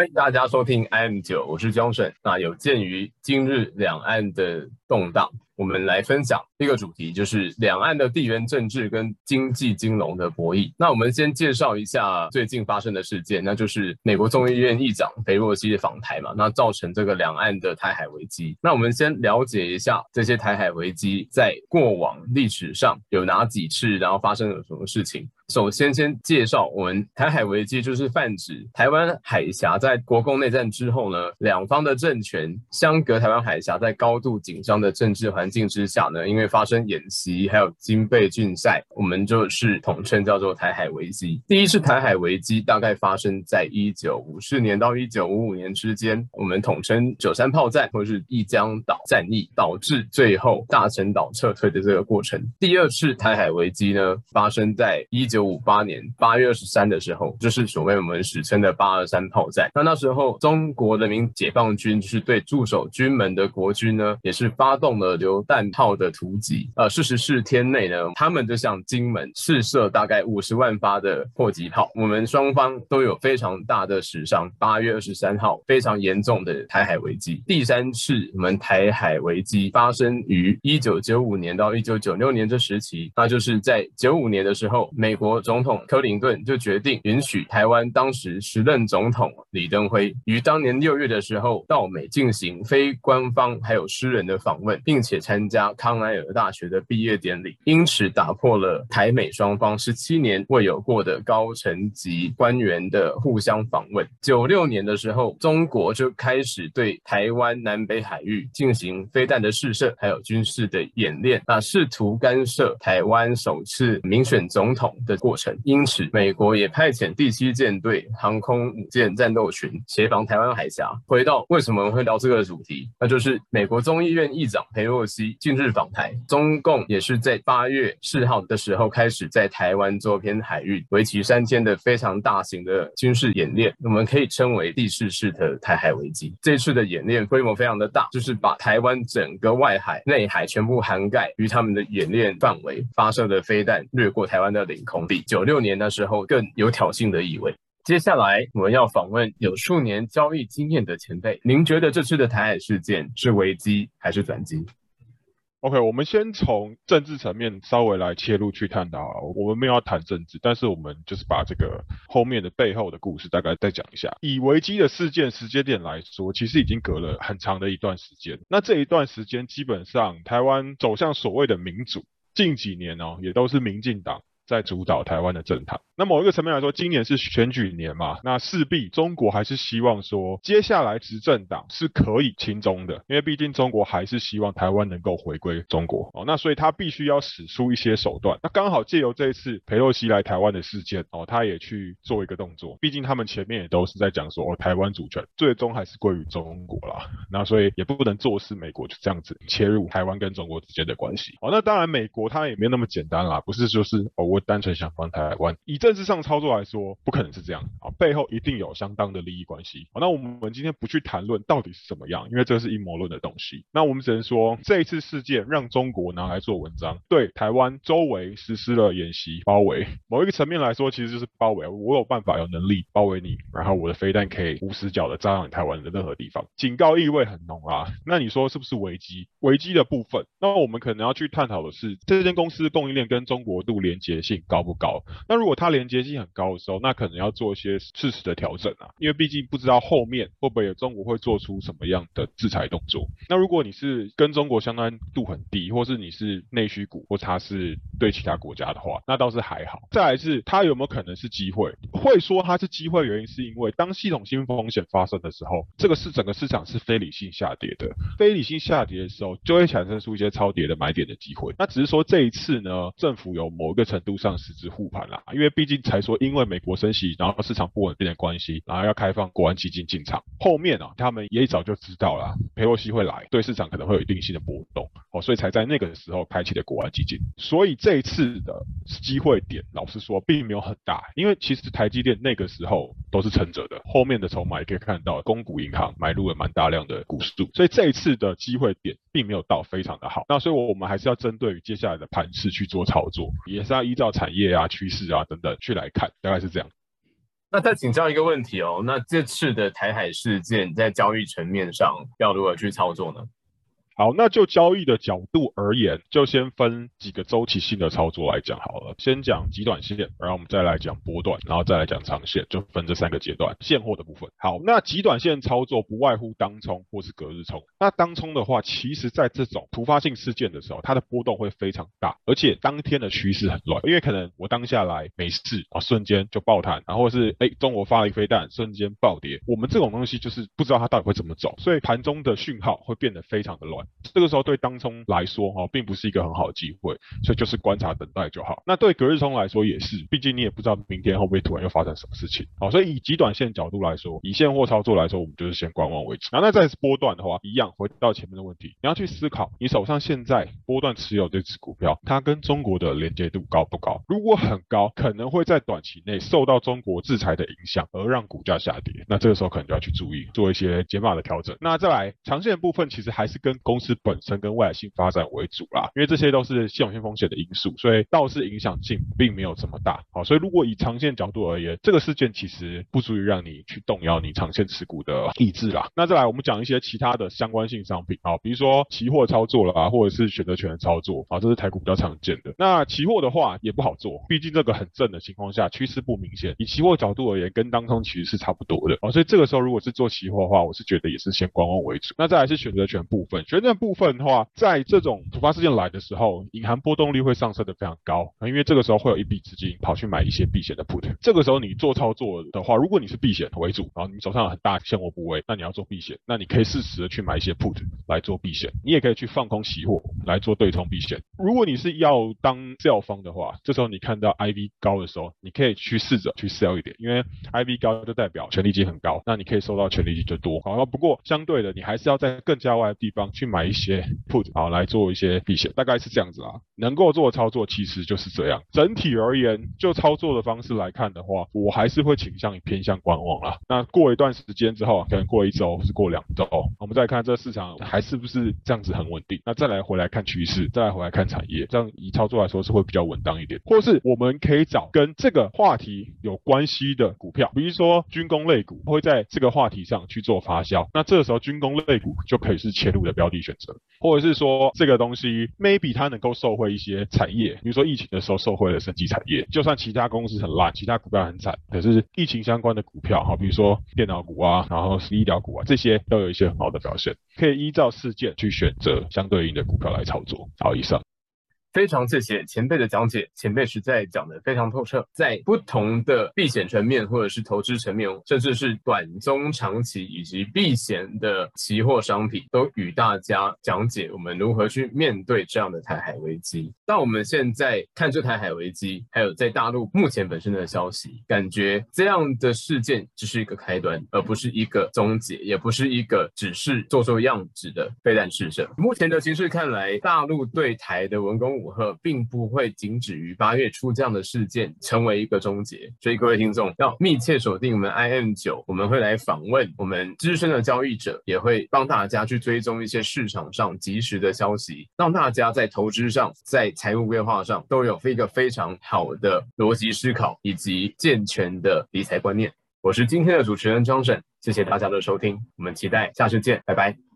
欢迎大家收听 M 九，我是江顺。那有鉴于今日两岸的动荡，我们来分享一个主题，就是两岸的地缘政治跟经济金融的博弈。那我们先介绍一下最近发生的事件，那就是美国众议院议长裴洛西的访台嘛，那造成这个两岸的台海危机。那我们先了解一下这些台海危机在过往历史上有哪几次，然后发生了什么事情。首先，先介绍我们台海危机，就是泛指台湾海峡在国共内战之后呢，两方的政权相隔台湾海峡，在高度紧张的政治环境之下呢，因为发生演习还有军备竞赛，我们就是统称叫做台海危机。第一次台海危机大概发生在一九五四年到一九五五年之间，我们统称九三炮战或是一江岛战役，导致最后大陈岛撤退的这个过程。第二次台海危机呢，发生在一九五八年八月二十三的时候，就是所谓我们史称的八二三炮战。那那时候，中国人民解放军就是对驻守军门的国军呢，也是发发动了榴弹炮的突击。呃，四十四天内呢，他们就向金门试射大概五十万发的迫击炮。我们双方都有非常大的死伤。八月二十三号，非常严重的台海危机。第三次我们台海危机发生于一九九五年到一九九六年这时期，那就是在九五年的时候，美国。总统克林顿就决定允许台湾当时时任总统李登辉于当年六月的时候到美进行非官方还有私人的访问，并且参加康奈尔大学的毕业典礼，因此打破了台美双方十七年未有过的高层级官员的互相访问。九六年的时候，中国就开始对台湾南北海域进行飞弹的试射，还有军事的演练，那试图干涉台湾首次民选总统的过。过程，因此美国也派遣第七舰队航空母舰战斗群协防台湾海峡。回到为什么会聊这个主题，那就是美国众议院议长佩洛西近日访台，中共也是在八月四号的时候开始在台湾周边海域为期三天的非常大型的军事演练，我们可以称为第四次的台海危机。这次的演练规模非常的大，就是把台湾整个外海、内海全部涵盖于他们的演练范围，发射的飞弹掠过台湾的领空。比九六年的时候更有挑衅的意味。接下来我们要访问有数年交易经验的前辈，您觉得这次的台海事件是危机还是转机？OK，我们先从政治层面稍微来切入去探讨。我们没有要谈政治，但是我们就是把这个后面的背后的故事大概再讲一下。以危机的事件时间点来说，其实已经隔了很长的一段时间。那这一段时间，基本上台湾走向所谓的民主，近几年哦，也都是民进党。在主导台湾的政坛。那某一个层面来说，今年是选举年嘛，那势必中国还是希望说，接下来执政党是可以亲中的，因为毕竟中国还是希望台湾能够回归中国哦。那所以他必须要使出一些手段。那刚好借由这一次佩洛西来台湾的事件哦，他也去做一个动作。毕竟他们前面也都是在讲说，哦，台湾主权最终还是归于中国啦。那所以也不能坐视美国就这样子切入台湾跟中国之间的关系哦。那当然，美国他也没有那么简单啦，不是就是哦我。单纯想帮台湾，以政治上操作来说，不可能是这样啊，背后一定有相当的利益关系。好，那我们今天不去谈论到底是怎么样，因为这是阴谋论的东西。那我们只能说，这一次事件让中国拿来做文章，对台湾周围实施了演习包围。某一个层面来说，其实就是包围。我有办法、有能力包围你，然后我的飞弹可以无死角的炸到你台湾的任何地方，警告意味很浓啊。那你说是不是危机？危机的部分，那我们可能要去探讨的是，这间公司供应链跟中国度连接。性高不高？那如果它连接性很高的时候，那可能要做一些适时的调整啊，因为毕竟不知道后面会不会有中国会做出什么样的制裁动作。那如果你是跟中国相关度很低，或是你是内需股，或它是对其他国家的话，那倒是还好。再来是它有没有可能是机会？会说它是机会，原因是因为当系统性风险发生的时候，这个是整个市场是非理性下跌的，非理性下跌的时候，就会产生出一些超跌的买点的机会。那只是说这一次呢，政府有某一个程度度。上实质护盘啦，因为毕竟才说，因为美国升息，然后市场不稳定的关系，然后要开放国安基金进场。后面啊，他们也早就知道了，佩洛西会来，对市场可能会有一定性的波动，哦，所以才在那个时候开启了国安基金。所以这一次的机会点，老实说，并没有很大，因为其实台积电那个时候都是撑着的，后面的筹码也可以看到，公股银行买入了蛮大量的股数，所以这一次的机会点并没有到非常的好。那所以我们还是要针对于接下来的盘势去做操作，也是要依造。产业啊、趋势啊等等去来看，大概是这样。那再请教一个问题哦，那这次的台海事件在交易层面上要如何去操作呢？好，那就交易的角度而言，就先分几个周期性的操作来讲好了。先讲极短线，然后我们再来讲波段，然后再来讲长线，就分这三个阶段。现货的部分，好，那极短线操作不外乎当冲或是隔日冲。那当冲的话，其实在这种突发性事件的时候，它的波动会非常大，而且当天的趋势很乱，因为可能我当下来没事啊，瞬间就爆弹，然后是哎中国发了一飞弹，瞬间暴跌。我们这种东西就是不知道它到底会怎么走，所以盘中的讯号会变得非常的乱。这个时候对当冲来说，哈，并不是一个很好的机会，所以就是观察等待就好。那对隔日冲来说也是，毕竟你也不知道明天会不会突然又发生什么事情，好，所以以极短线角度来说，以现货操作来说，我们就是先观望为主。然后那再是波段的话，一样回到前面的问题，你要去思考，你手上现在波段持有这只股票，它跟中国的连接度高不高？如果很高，可能会在短期内受到中国制裁的影响，而让股价下跌。那这个时候可能就要去注意，做一些减码的调整。那再来长线部分，其实还是跟公司本身跟未来性发展为主啦，因为这些都是系统性风险的因素，所以倒是影响性并没有这么大。好，所以如果以长线角度而言，这个事件其实不足以让你去动摇你长线持股的意志啦。那再来，我们讲一些其他的相关性商品啊，比如说期货操作了啊，或者是选择权的操作啊，这是台股比较常见的。那期货的话也不好做，毕竟这个很正的情况下，趋势不明显。以期货角度而言，跟当冲其实是差不多的啊，所以这个时候如果是做期货的话，我是觉得也是先观望为主。那再来是选择权部分，选那部分的话。在这种突发事件来的时候，隐含波动率会上升的非常高，因为这个时候会有一笔资金跑去买一些避险的 put。这个时候你做操作的话，如果你是避险为主，然后你手上有很大现货部位，那你要做避险，那你可以适时的去买一些 put 来做避险。你也可以去放空期货来做对冲避险。如果你是要当 sell 方的话，这时候你看到 IV 高的时候，你可以去试着去 sell 一点，因为 IV 高就代表权利金很高，那你可以收到权利金就多。好，不过相对的，你还是要在更加外的地方去买一些 put。好，来做一些避险，大概是这样子啊。能够做操作其实就是这样。整体而言，就操作的方式来看的话，我还是会倾向于偏向观望啦。那过一段时间之后，可能过一周或是过两周，我们再看这市场还是不是这样子很稳定。那再来回来看趋势，再来回来看产业，这样以操作来说是会比较稳当一点。或是我们可以找跟这个话题有关系的股票，比如说军工类股，会在这个话题上去做发酵。那这个时候军工类股就可以是切入的标的选择，或者是说这个东西 maybe 它能够受惠一些产业，比如说疫情的时候受惠了升级产业。就算其他公司很烂，其他股票很惨，可是疫情相关的股票，哈，比如说电脑股啊，然后医疗股啊，这些都有一些很好的表现，可以依照事件去选择相对应的股票来操作。好，以上。非常谢谢前辈的讲解，前辈实在讲得非常透彻，在不同的避险层面，或者是投资层面，甚至是短中长期以及避险的期货商品，都与大家讲解我们如何去面对这样的台海危机。那我们现在看这台海危机，还有在大陆目前本身的消息，感觉这样的事件只是一个开端，而不是一个终结，也不是一个只是做做样子的飞弹试射。目前的形势看来，大陆对台的文攻。武赫并不会仅止于八月初这样的事件成为一个终结，所以各位听众要密切锁定我们 I M 九，我们会来访问我们资深的交易者，也会帮大家去追踪一些市场上及时的消息，让大家在投资上、在财务规划上都有一个非常好的逻辑思考以及健全的理财观念。我是今天的主持人张沈，谢谢大家的收听，我们期待下次见，拜拜。